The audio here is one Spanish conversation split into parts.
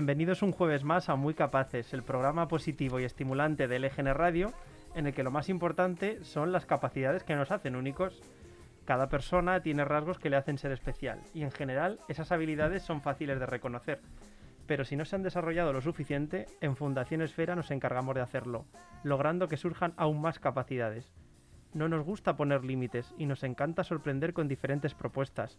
Bienvenidos un jueves más a Muy Capaces, el programa positivo y estimulante de LGN Radio, en el que lo más importante son las capacidades que nos hacen únicos. Cada persona tiene rasgos que le hacen ser especial, y en general esas habilidades son fáciles de reconocer. Pero si no se han desarrollado lo suficiente, en Fundación Esfera nos encargamos de hacerlo, logrando que surjan aún más capacidades. No nos gusta poner límites y nos encanta sorprender con diferentes propuestas.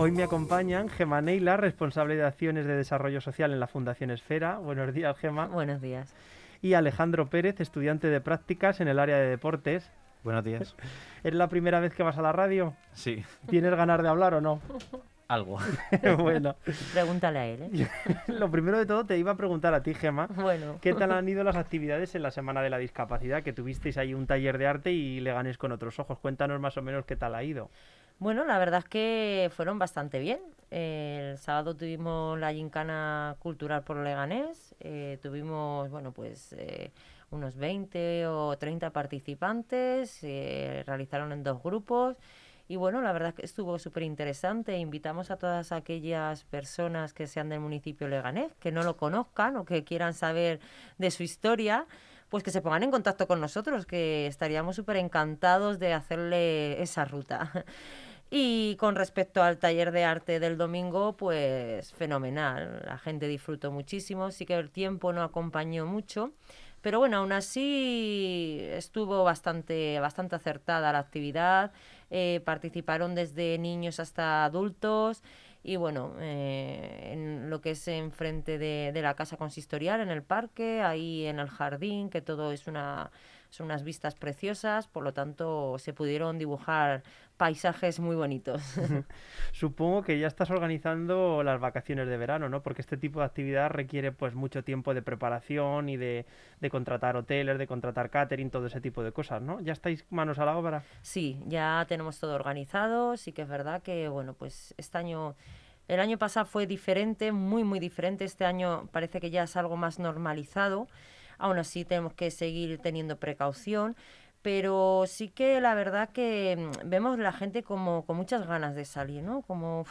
Hoy me acompañan Gema Neila, responsable de acciones de desarrollo social en la Fundación Esfera. Buenos días, Gema. Buenos días. Y Alejandro Pérez, estudiante de prácticas en el área de deportes. Buenos días. ¿Es la primera vez que vas a la radio? Sí. ¿Tienes ganas de hablar o no? Algo. bueno. Pregúntale a él. ¿eh? Lo primero de todo te iba a preguntar a ti, Gema. Bueno. ¿Qué tal han ido las actividades en la Semana de la Discapacidad? Que tuvisteis ahí un taller de arte y le ganéis con otros ojos. Cuéntanos más o menos qué tal ha ido. Bueno, la verdad es que fueron bastante bien. Eh, el sábado tuvimos la gincana cultural por Leganés. Eh, tuvimos, bueno, pues eh, unos 20 o 30 participantes. Se realizaron en dos grupos. Y bueno, la verdad es que estuvo súper interesante. Invitamos a todas aquellas personas que sean del municipio Leganés, que no lo conozcan o que quieran saber de su historia, pues que se pongan en contacto con nosotros, que estaríamos súper encantados de hacerle esa ruta. Y con respecto al taller de arte del domingo, pues fenomenal. La gente disfrutó muchísimo. Sí que el tiempo no acompañó mucho. Pero bueno, aún así estuvo bastante, bastante acertada la actividad. Eh, participaron desde niños hasta adultos. Y bueno, eh, en lo que es enfrente de, de la casa consistorial, en el parque, ahí en el jardín, que todo es una son unas vistas preciosas, por lo tanto se pudieron dibujar paisajes muy bonitos. Supongo que ya estás organizando las vacaciones de verano, ¿no? Porque este tipo de actividad requiere pues mucho tiempo de preparación y de, de contratar hoteles, de contratar catering, todo ese tipo de cosas, ¿no? ¿Ya estáis manos a la obra? Sí, ya tenemos todo organizado, sí que es verdad que, bueno, pues este año... El año pasado fue diferente, muy, muy diferente. Este año parece que ya es algo más normalizado. Aún así tenemos que seguir teniendo precaución, pero sí que la verdad que mm, vemos la gente como con muchas ganas de salir, ¿no? Como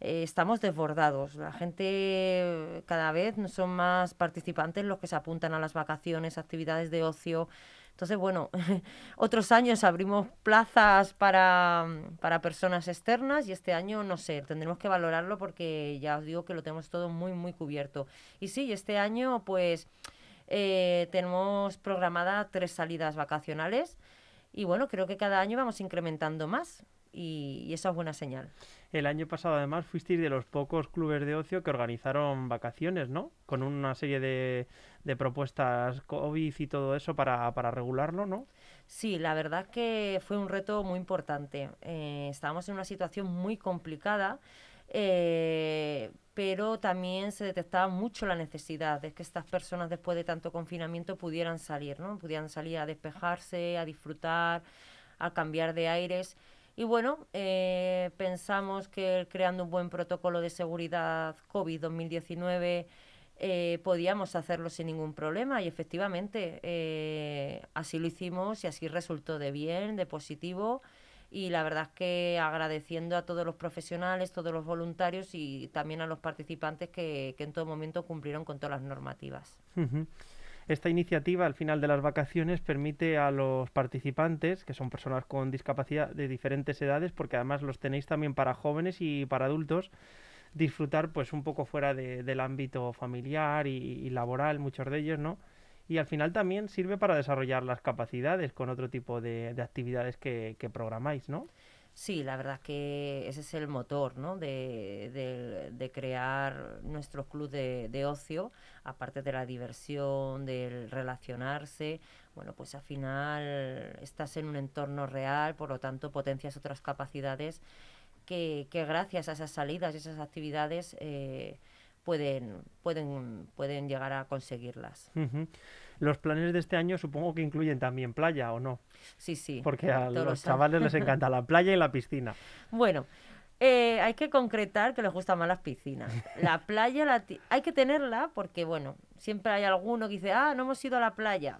eh, estamos desbordados. La gente cada vez son más participantes los que se apuntan a las vacaciones, actividades de ocio. Entonces, bueno, otros años abrimos plazas para, para personas externas y este año, no sé, tendremos que valorarlo porque ya os digo que lo tenemos todo muy, muy cubierto. Y sí, este año, pues eh, tenemos programadas tres salidas vacacionales y bueno, creo que cada año vamos incrementando más y, y esa es buena señal. El año pasado además fuisteis de los pocos clubes de ocio que organizaron vacaciones, ¿no? Con una serie de, de propuestas COVID y todo eso para, para regularlo, ¿no? Sí, la verdad que fue un reto muy importante. Eh, estábamos en una situación muy complicada. Eh, pero también se detectaba mucho la necesidad de que estas personas después de tanto confinamiento pudieran salir, ¿no? Pudieran salir a despejarse, a disfrutar, a cambiar de aires. Y bueno, eh, pensamos que creando un buen protocolo de seguridad COVID 2019 eh, podíamos hacerlo sin ningún problema y efectivamente eh, así lo hicimos y así resultó de bien, de positivo y la verdad es que agradeciendo a todos los profesionales, todos los voluntarios y también a los participantes que, que en todo momento cumplieron con todas las normativas. Esta iniciativa al final de las vacaciones permite a los participantes, que son personas con discapacidad de diferentes edades, porque además los tenéis también para jóvenes y para adultos, disfrutar pues un poco fuera de, del ámbito familiar y, y laboral, muchos de ellos, ¿no? Y al final también sirve para desarrollar las capacidades con otro tipo de, de actividades que, programáis, ¿no? Sí, la verdad que ese es el motor ¿no? de, de, crear nuestro club de, de, ocio, aparte de la diversión, del relacionarse. Bueno, pues al final estás en un entorno real, por lo tanto potencias otras capacidades que, que gracias a esas salidas y esas actividades eh, pueden, pueden, pueden llegar a conseguirlas. Los planes de este año supongo que incluyen también playa, ¿o no? Sí, sí. Porque a los chavales les encanta la playa y la piscina. Bueno, eh, hay que concretar que les gustan más las piscinas. La playa la hay que tenerla porque, bueno, siempre hay alguno que dice, ah, no hemos ido a la playa.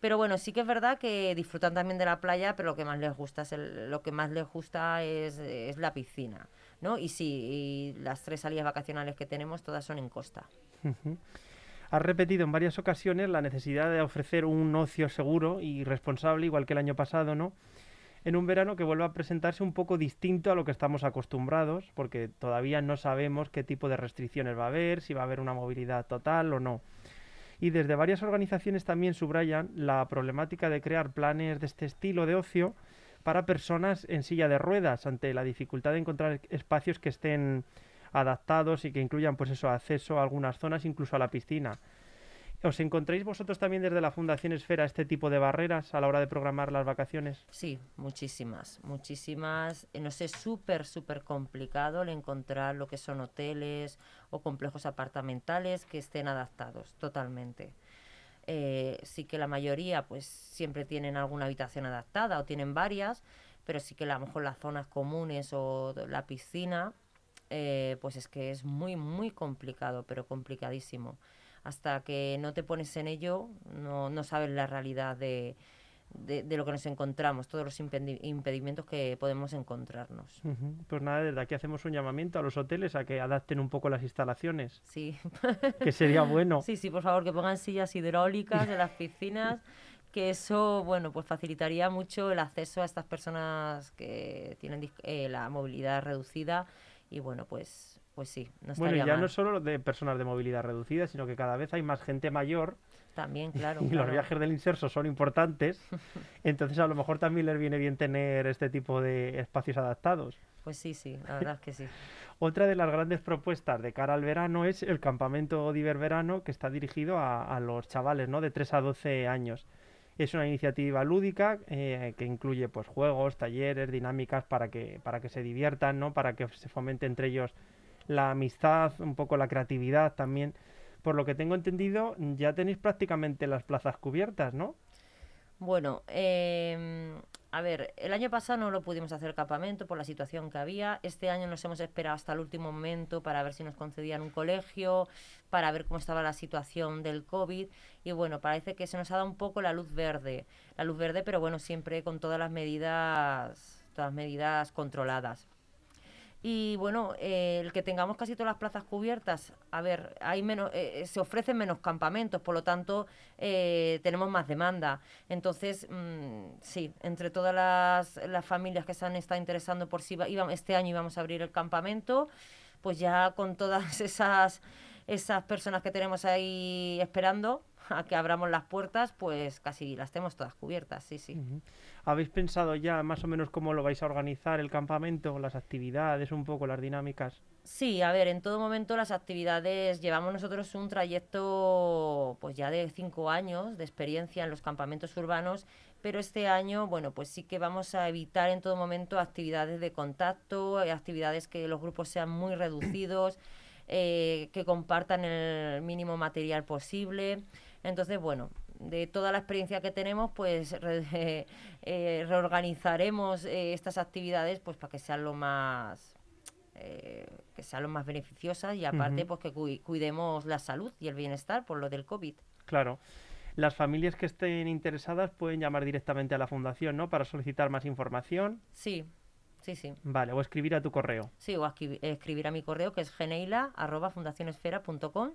Pero bueno, sí que es verdad que disfrutan también de la playa, pero lo que más les gusta es el- lo que más les gusta es, es la piscina, ¿no? Y sí, y las tres salidas vacacionales que tenemos todas son en costa. Has repetido en varias ocasiones la necesidad de ofrecer un ocio seguro y responsable, igual que el año pasado, ¿no? En un verano que vuelva a presentarse un poco distinto a lo que estamos acostumbrados, porque todavía no sabemos qué tipo de restricciones va a haber, si va a haber una movilidad total o no. Y desde varias organizaciones también subrayan la problemática de crear planes de este estilo de ocio para personas en silla de ruedas, ante la dificultad de encontrar espacios que estén adaptados y que incluyan pues eso, acceso a algunas zonas, incluso a la piscina. ¿Os encontráis vosotros también desde la Fundación Esfera este tipo de barreras a la hora de programar las vacaciones? Sí, muchísimas, muchísimas. Eh, Nos es súper, súper complicado el encontrar lo que son hoteles o complejos apartamentales que estén adaptados totalmente. Eh, sí que la mayoría pues siempre tienen alguna habitación adaptada o tienen varias, pero sí que a lo mejor las zonas comunes o la piscina, eh, pues es que es muy, muy complicado, pero complicadísimo. Hasta que no te pones en ello, no, no sabes la realidad de, de, de lo que nos encontramos, todos los impedi- impedimentos que podemos encontrarnos. Ujú. Pues nada, desde aquí hacemos un llamamiento a los hoteles a que adapten un poco las instalaciones, Sí, que sería bueno. sí, sí, por favor, que pongan sillas hidráulicas en las piscinas, que eso, bueno, pues facilitaría mucho el acceso a estas personas que tienen eh, la movilidad reducida y bueno, pues, pues sí, no Bueno, ya mal. no solo de personas de movilidad reducida, sino que cada vez hay más gente mayor También, claro. y los viajes del inserso son importantes, entonces a lo mejor también les viene bien tener este tipo de espacios adaptados. Pues sí, sí, la verdad es que sí. Otra de las grandes propuestas de cara al verano es el campamento Diver Verano que está dirigido a, a los chavales ¿no? de 3 a 12 años. Es una iniciativa lúdica eh, que incluye pues, juegos, talleres, dinámicas para que, para que se diviertan, ¿no? para que se fomente entre ellos la amistad, un poco la creatividad también. Por lo que tengo entendido, ya tenéis prácticamente las plazas cubiertas, ¿no? Bueno, em, a ver, el año pasado no lo pudimos hacer campamento por la situación que había. Este año nos hemos esperado hasta el último momento para ver si nos concedían un colegio, para ver cómo estaba la situación del COVID. Y bueno, parece que se nos ha dado un poco la luz verde. La luz verde, pero bueno, siempre con todas las medidas, todas las medidas controladas. Y bueno, eh, el que tengamos casi todas las plazas cubiertas, a ver, hay menos, eh, eh, se ofrecen menos campamentos, por lo tanto eh, tenemos más demanda. Entonces, mm, sí, entre todas las, las familias que se han estado interesando por si iba- este año íbamos a abrir el campamento, pues ya con todas esas, esas personas que tenemos ahí esperando a que abramos las puertas, pues casi las tenemos todas cubiertas, sí, sí. ¿Habéis pensado ya más o menos cómo lo vais a organizar el campamento, las actividades, un poco las dinámicas? Sí, a ver, en todo momento las actividades, llevamos nosotros un trayecto pues ya de cinco años de experiencia en los campamentos urbanos, pero este año, bueno, pues sí que vamos a evitar en todo momento actividades de contacto, eh, actividades que los grupos sean muy reducidos, eh, que compartan el mínimo material posible. Entonces, bueno, de toda la experiencia que tenemos, pues re- eh, reorganizaremos eh, estas actividades pues para que sean lo más eh, que sean lo más beneficiosas y aparte pues que cui- cuidemos la salud y el bienestar por lo del COVID. Claro. Las familias que estén interesadas pueden llamar directamente a la fundación, ¿no? Para solicitar más información. Sí, sí, sí. Vale, o escribir a tu correo. Sí, o escribi- escribir a mi correo que es geneila.fundacionesfera.com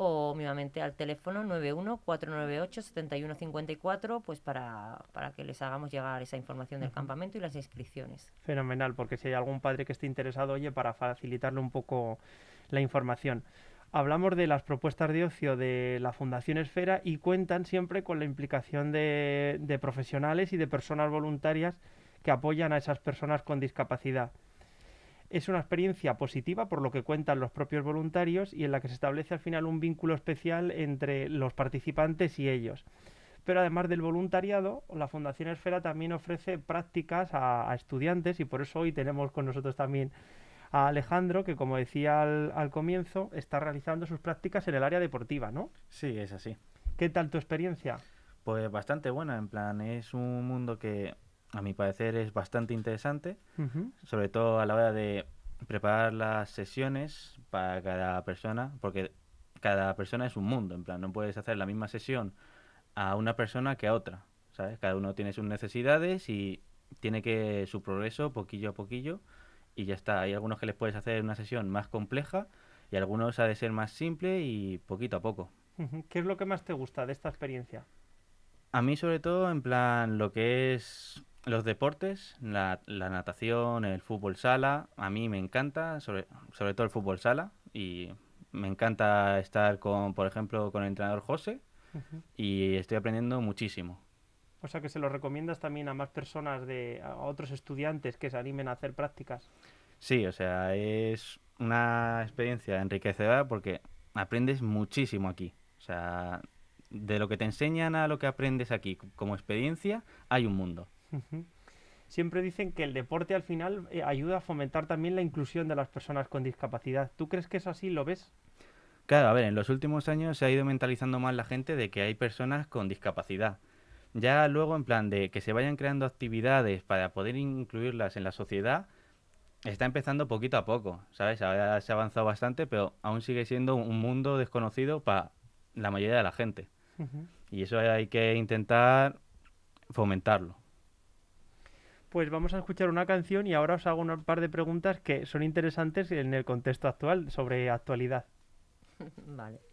o nuevamente al teléfono 91-498-7154 pues para, para que les hagamos llegar esa información del campamento y las inscripciones. Fenomenal, porque si hay algún padre que esté interesado, oye, para facilitarle un poco la información. Hablamos de las propuestas de ocio de la Fundación Esfera y cuentan siempre con la implicación de, de profesionales y de personas voluntarias que apoyan a esas personas con discapacidad. Es una experiencia positiva por lo que cuentan los propios voluntarios y en la que se establece al final un vínculo especial entre los participantes y ellos. Pero además del voluntariado, la Fundación Esfera también ofrece prácticas a, a estudiantes y por eso hoy tenemos con nosotros también a Alejandro, que como decía al, al comienzo, está realizando sus prácticas en el área deportiva, ¿no? Sí, es así. ¿Qué tal tu experiencia? Pues bastante buena, en plan, es un mundo que a mi parecer es bastante interesante, sobre todo a la hora de preparar las sesiones para cada persona, porque cada persona es un mundo, en plan, no puedes hacer la misma sesión a una persona que a otra, ¿sabes? Cada uno tiene sus necesidades y tiene que su progreso poquillo a poquillo y ya está. Hay algunos que les puedes hacer una sesión más compleja y algunos ha de ser más simple y poquito a poco. ¿Qué es lo que más te gusta de esta experiencia? A mí sobre todo, en plan, lo que es los deportes, la, la natación, el fútbol sala, a mí me encanta, sobre, sobre todo el fútbol sala, y me encanta estar con, por ejemplo, con el entrenador José, y estoy aprendiendo muchísimo. O sea que se lo recomiendas también a más personas, de, a otros estudiantes que se animen a hacer prácticas. Sí, o sea, es una experiencia enriquecedora porque aprendes muchísimo aquí. O sea, de lo que te enseñan a lo que aprendes aquí como experiencia, hay un mundo. Siempre dicen que el deporte al final eh, ayuda a fomentar también la inclusión de las personas con discapacidad. ¿Tú crees que es así? ¿Lo ves? Claro, a ver, en los últimos años se ha ido mentalizando más la gente de que hay personas con discapacidad. Ya luego, en plan de que se vayan creando actividades para poder incluirlas en la sociedad, está empezando poquito a poco, ¿sabes? Ahora se ha avanzado bastante, pero aún sigue siendo un mundo desconocido para la mayoría de la gente. Y eso hay que intentar fomentarlo. Pues vamos a escuchar una canción y ahora os hago un par de preguntas que son interesantes en el contexto actual, sobre actualidad. Vale.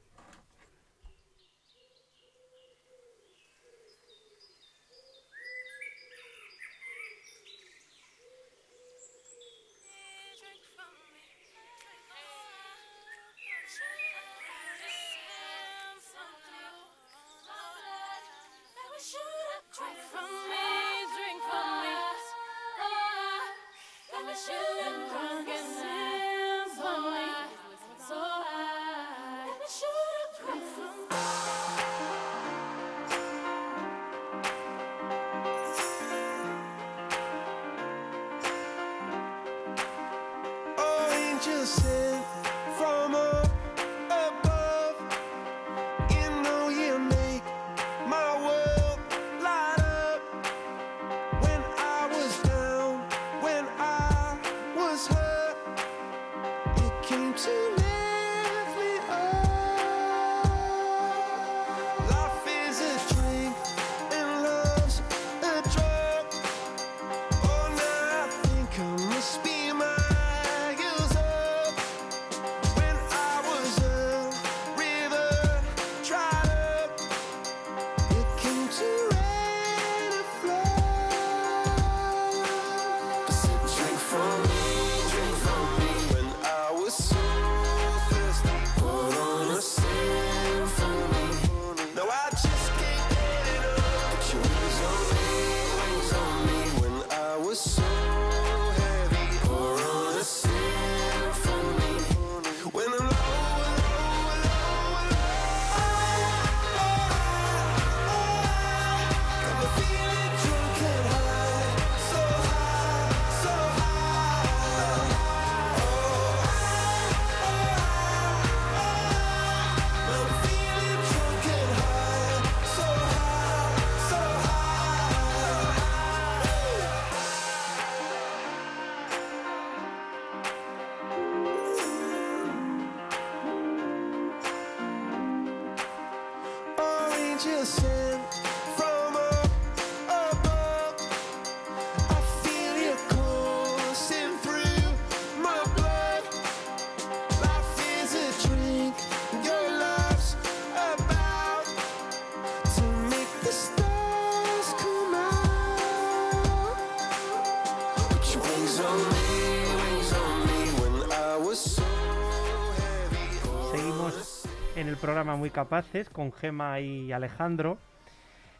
Seguimos en el programa Muy Capaces con Gema y Alejandro.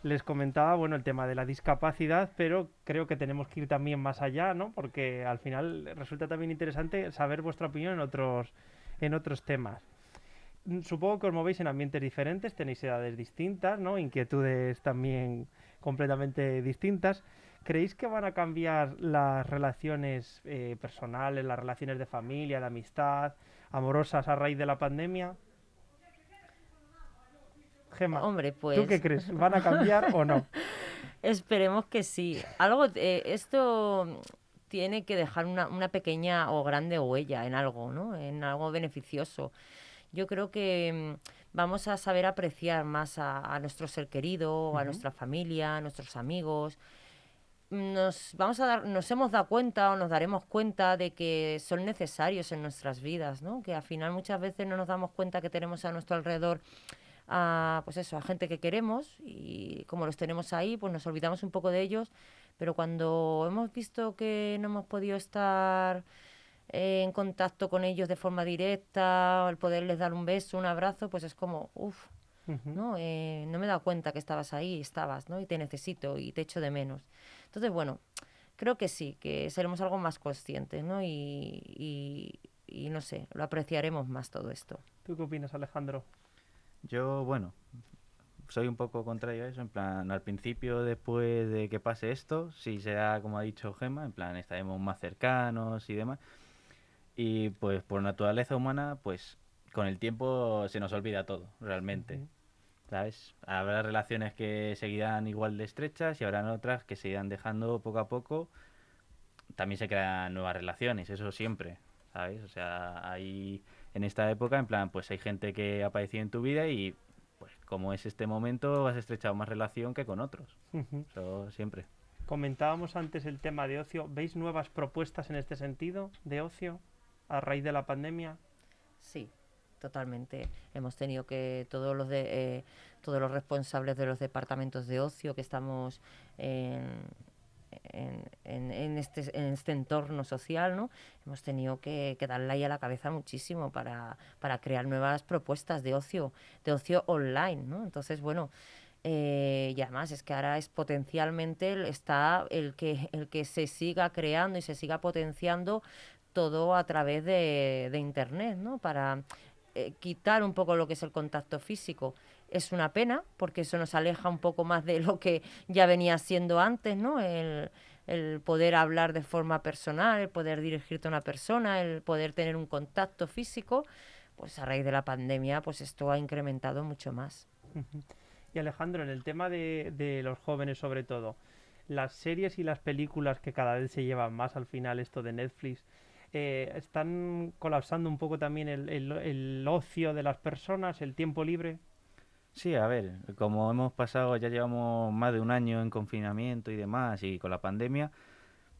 Les comentaba, bueno, el tema de la discapacidad, pero creo que tenemos que ir también más allá, ¿no? Porque al final resulta también interesante saber vuestra opinión en otros, en otros temas. Supongo que os movéis en ambientes diferentes, tenéis edades distintas, ¿no? Inquietudes también completamente distintas. ¿Creéis que van a cambiar las relaciones eh, personales, las relaciones de familia, de amistad, amorosas a raíz de la pandemia? Gema, Hombre, pues... ¿tú qué crees? ¿Van a cambiar o no? Esperemos que sí. Algo, eh, esto tiene que dejar una, una pequeña o grande huella en algo, ¿no? En algo beneficioso. Yo creo que mm, vamos a saber apreciar más a, a nuestro ser querido, a nuestra familia, a nuestros amigos. Nos vamos a dar, nos hemos dado cuenta o nos daremos cuenta de que son necesarios en nuestras vidas, ¿no? Que al final muchas veces no nos damos cuenta que tenemos a nuestro alrededor a pues eso, a gente que queremos y como los tenemos ahí, pues nos olvidamos un poco de ellos, pero cuando hemos visto que no hemos podido estar eh, en contacto con ellos de forma directa, el poderles dar un beso, un abrazo, pues es como, uff. ¿no? Eh, no me he dado cuenta que estabas ahí, estabas, ¿no? Y te necesito y te echo de menos. Entonces, bueno, creo que sí, que seremos algo más conscientes, ¿no? Y, y, y no sé, lo apreciaremos más todo esto. ¿Tú qué opinas, Alejandro? Yo, bueno, soy un poco contrario a eso. En plan, al principio, después de que pase esto, sí será como ha dicho Gemma, en plan, estaremos más cercanos y demás. Y pues por naturaleza humana, pues con el tiempo se nos olvida todo, realmente. ¿Sabes? Habrá relaciones que seguirán igual de estrechas y habrán otras que se irán dejando poco a poco. También se crean nuevas relaciones, eso siempre, ¿sabes? O sea, hay en esta época, en plan, pues hay gente que ha aparecido en tu vida y pues como es este momento, has estrechado más relación que con otros. Eso siempre. Comentábamos antes el tema de ocio. ¿Veis nuevas propuestas en este sentido de ocio a raíz de la pandemia? Sí, totalmente. Hemos tenido que todos los de, eh, todos los responsables de los departamentos de ocio que estamos en, en, este, en este entorno social, ¿no? Hemos tenido que, que darle ahí a la cabeza muchísimo para, para crear nuevas propuestas de ocio, de ocio online, ¿no? Entonces, bueno, eh, y además es que ahora es potencialmente está el que, el que se siga creando y se siga potenciando todo a través de, de internet, ¿no? Para eh, quitar un poco lo que es el contacto físico. Es una pena, porque eso nos aleja un poco más de lo que ya venía siendo antes, ¿no? El, el poder hablar de forma personal, el poder dirigirte a una persona, el poder tener un contacto físico, pues a raíz de la pandemia, pues esto ha incrementado mucho más. Y Alejandro, en el tema de, de los jóvenes sobre todo, las series y las películas que cada vez se llevan más al final, esto de Netflix, eh, están colapsando un poco también el, el- el ocio de las personas, el tiempo libre. Sí, a ver, como hemos pasado, ya llevamos más de un año en confinamiento y demás, y con la pandemia,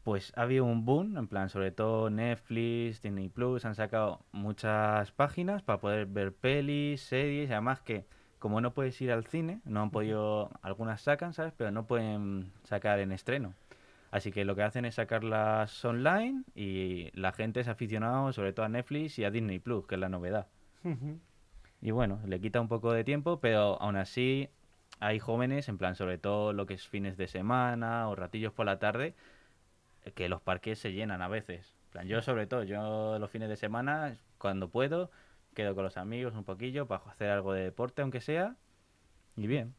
pues ha habido un boom, en plan, sobre todo Netflix, Disney Plus, han sacado muchas páginas para poder ver pelis, series, y además que como no puedes ir al cine, no han podido, algunas sacan, ¿sabes? Pero no pueden sacar en estreno. Así que lo que hacen es sacarlas online y la gente es aficionado sobre todo a Netflix y a Disney Plus, que es la novedad. Y bueno, le quita un poco de tiempo, pero aún así hay jóvenes, en plan, sobre todo lo que es fines de semana o ratillos por la tarde, que los parques se llenan a veces. En plan, yo sobre todo, yo los fines de semana, cuando puedo, quedo con los amigos un poquillo para hacer algo de deporte, aunque sea, y bien.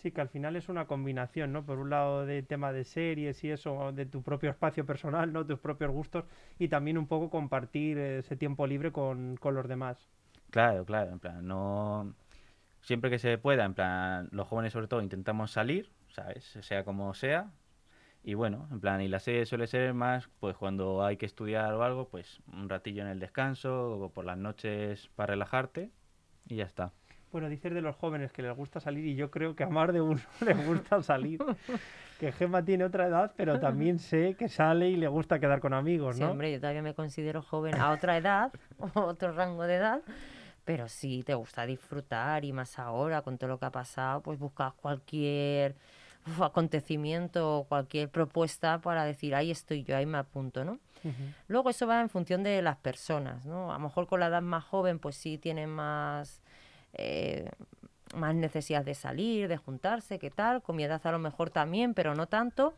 Sí, que al final es una combinación, ¿no? Por un lado de tema de series y eso, de tu propio espacio personal, ¿no? Tus propios gustos y también un poco compartir ese tiempo libre con, con los demás. Claro, claro, en plan, no... Siempre que se pueda, en plan, los jóvenes sobre todo intentamos salir, ¿sabes? Sea como sea. Y bueno, en plan, y la serie suele ser más, pues cuando hay que estudiar o algo, pues un ratillo en el descanso o por las noches para relajarte y ya está. Bueno, dices de los jóvenes que les gusta salir y yo creo que a más de uno les gusta salir. Que Gemma tiene otra edad, pero también sé que sale y le gusta quedar con amigos, Sí, ¿no? hombre, yo todavía me considero joven a otra edad, otro rango de edad, pero sí te gusta disfrutar y más ahora con todo lo que ha pasado, pues buscas cualquier uf, acontecimiento o cualquier propuesta para decir, ahí estoy yo, ahí me apunto, ¿no? Luego eso va en función de las personas, ¿no? A lo mejor con la edad más joven, pues sí tienen más, eh, más necesidad de salir, de juntarse, ¿qué tal? Con mi edad a lo mejor también, pero no tanto.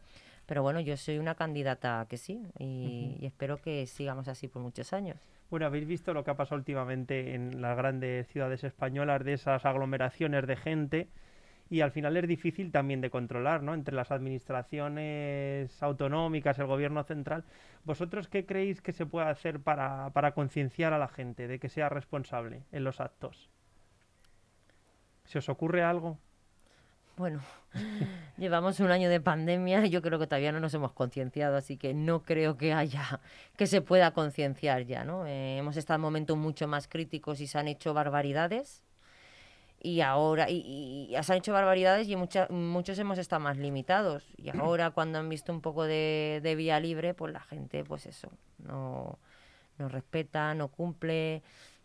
Pero bueno, yo soy una candidata que sí y, y espero que sigamos así por muchos años. Bueno, habéis visto lo que ha pasado últimamente en las grandes ciudades españolas, de esas aglomeraciones de gente y al final es difícil también de controlar, ¿no? Entre las administraciones autonómicas, el gobierno central. ¿Vosotros qué creéis que se puede hacer para, para concienciar a la gente de que sea responsable en los actos? ¿Se os ocurre algo? Bueno, llevamos un año de pandemia y yo creo que todavía no nos hemos concienciado, así que no creo que haya, que se pueda concienciar ya, ¿no? Eh, hemos estado en momentos mucho más críticos y se han hecho barbaridades y ahora, y, y- y se han hecho barbaridades y mucha- muchos hemos estado más limitados y ahora cuando han visto un poco de, de vía libre, pues la gente, pues eso, no, no respeta, no cumple,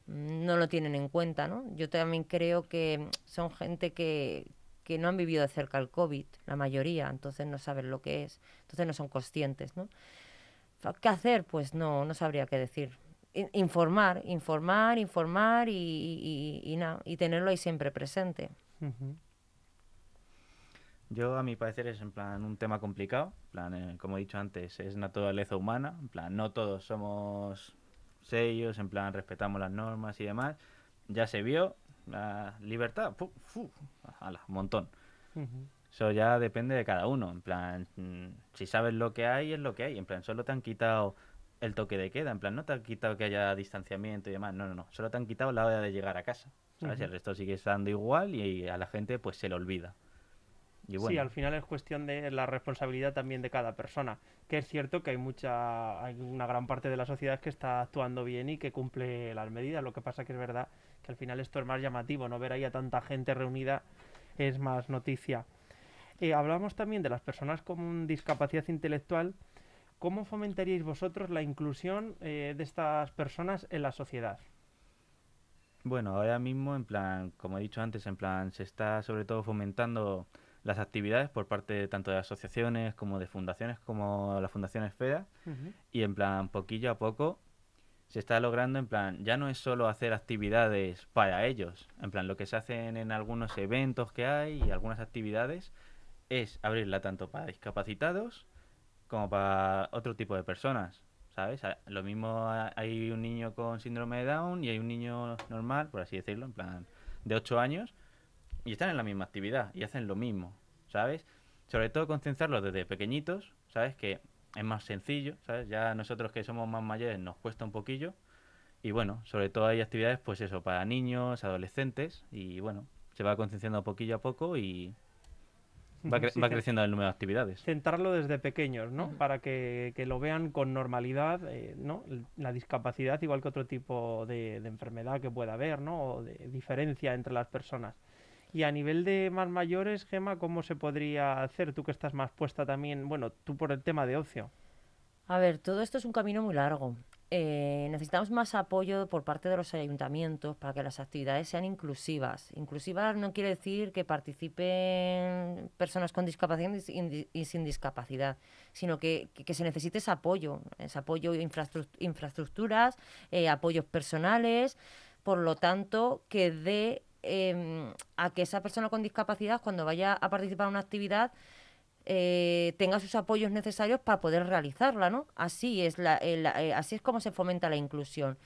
no lo tienen en cuenta, ¿no? Yo también creo que son gente que, que no han vivido de cerca el COVID, la mayoría, entonces no saben lo que es, entonces no son conscientes, ¿no? ¿Qué hacer? Pues no, no sabría qué decir. In- Informar, informar, informar y, y, y, y nada, y tenerlo ahí siempre presente. Yo, a mi parecer, es en plan un tema complicado. En plan, eh, como he dicho antes, es naturaleza humana. En plan, no todos somos serios, en plan, respetamos las normas y demás. Ya se vio, la libertad, fu, fu, ala, un montón. Eso ya depende de cada uno. En plan, mm, si sabes lo que hay, es lo que hay. En plan, solo te han quitado el toque de queda. En plan, no te han quitado que haya distanciamiento y demás. No, no, no. Solo te han quitado la hora de llegar a casa. ¿Sabes? El resto sigue estando igual y a la gente pues se le olvida. Y bueno, Sí, al final es cuestión de la responsabilidad también de cada persona. Que es cierto que hay mucha, hay una gran parte de la sociedad que está actuando bien y que cumple las medidas. Lo que pasa que es verdad que al final esto es más llamativo, no ver ahí a tanta gente reunida es más noticia. Eh, hablamos también de las personas con discapacidad intelectual. ¿Cómo fomentaríais vosotros la inclusión eh, de estas personas en la sociedad? Bueno, ahora mismo, en plan, como he dicho antes, en plan, se está sobre todo fomentando las actividades por parte tanto de asociaciones como de fundaciones, como la Fundación Esfera, y en plan, poquillo a poco se está logrando, en plan, ya no es solo hacer actividades para ellos, en plan, lo que se hacen en algunos eventos que hay y algunas actividades es abrirla tanto para discapacitados como para otro tipo de personas, ¿sabes? Lo mismo ha- hay un niño con síndrome de Down y hay un niño normal, por así decirlo, en plan, de 8 años, y están en la misma actividad y hacen lo mismo, ¿sabes? Sobre todo concienciarlos desde pequeñitos, ¿sabes? Que es más sencillo, ¿sabes? Ya nosotros que somos más mayores nos cuesta un poquillo. Y bueno, sobre todo hay actividades, pues eso, para niños, adolescentes, y bueno, se va concienciando poquillo a poco y va, cre- Sí, va que- creciendo el número de actividades. centrarlo desde pequeños, ¿no? Para que, que lo vean con normalidad, eh, ¿no? La discapacidad, igual que otro tipo de, de enfermedad que pueda haber, ¿no? O de diferencia entre las personas. Y a nivel de más mayores, Gema, ¿cómo se podría hacer? Tú que estás más puesta también, bueno, tú por el tema de ocio. A ver, todo esto es un camino muy largo. Eh, necesitamos más apoyo por parte de los ayuntamientos para que las actividades sean inclusivas. Inclusivas no quiere decir que participen personas con discapacidad y sin discapacidad, sino que, que- se necesite ese apoyo, ese apoyo infraestructuras, eh, apoyos personales, por lo tanto, que dé em, a que esa persona con discapacidad, cuando vaya a participar en una actividad, eh, tenga sus apoyos necesarios para poder realizarla, ¿no? Así es, la, eh, así es como se fomenta la inclusión.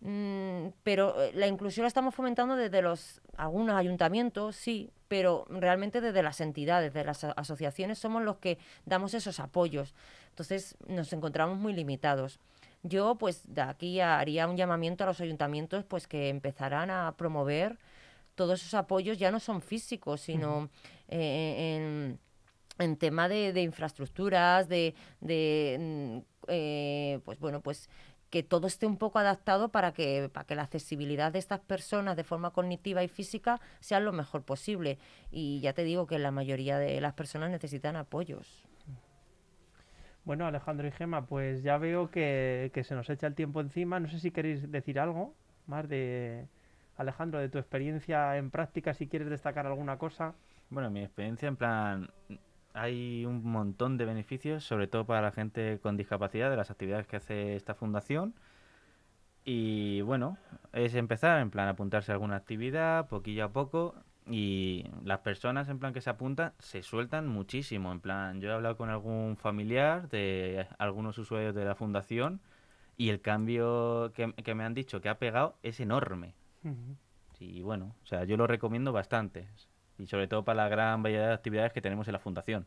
Mm, pero eh, la inclusión la estamos fomentando desde los algunos ayuntamientos, sí, pero realmente desde las entidades, de las asociaciones somos los que damos esos apoyos. Entonces nos encontramos muy limitados. Yo, pues, de aquí haría un llamamiento a los ayuntamientos, pues, que empezarán a promover todos esos apoyos, ya no son físicos, sino eh, en, en tema de, de infraestructuras, de, de, mm, eh, pues bueno, pues que todo esté un poco adaptado para que, para que la accesibilidad de estas personas de forma cognitiva y física sea lo mejor posible. Y ya te digo que la mayoría de las personas necesitan apoyos. Bueno, Alejandro y Gema, pues ya veo que, se nos echa el tiempo encima. No sé si queréis decir algo más de Alejandro, de tu experiencia en práctica, si quieres destacar alguna cosa. Bueno, mi experiencia, en plan, hay un montón de beneficios, sobre todo para la gente con discapacidad, de las actividades que hace esta fundación. Y bueno, es empezar, en plan, apuntarse a alguna actividad, poquillo a poco. Y las personas, en plan, que se apuntan, se sueltan muchísimo. En plan, yo he hablado con algún familiar de algunos usuarios de la fundación y el cambio que, que me han dicho que ha pegado es enorme. Y bueno, o sea, yo lo recomiendo bastante. Y sobre todo para la gran variedad de actividades que tenemos en la fundación.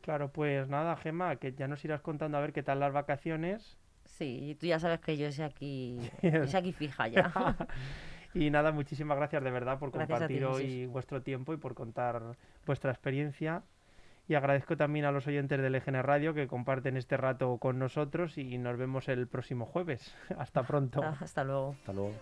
Claro, pues nada, Gema, que ya nos irás contando a ver qué tal las vacaciones. Sí, y tú ya sabes que yo soy aquí, yo soy aquí fija ya. Y nada, muchísimas gracias de verdad por Gracias a ti, compartir Jesús. hoy vuestro tiempo y por contar vuestra experiencia. Y agradezco también a los oyentes del EGN Radio que comparten este rato con nosotros y nos vemos el próximo jueves. Hasta pronto. Hasta luego. Hasta luego.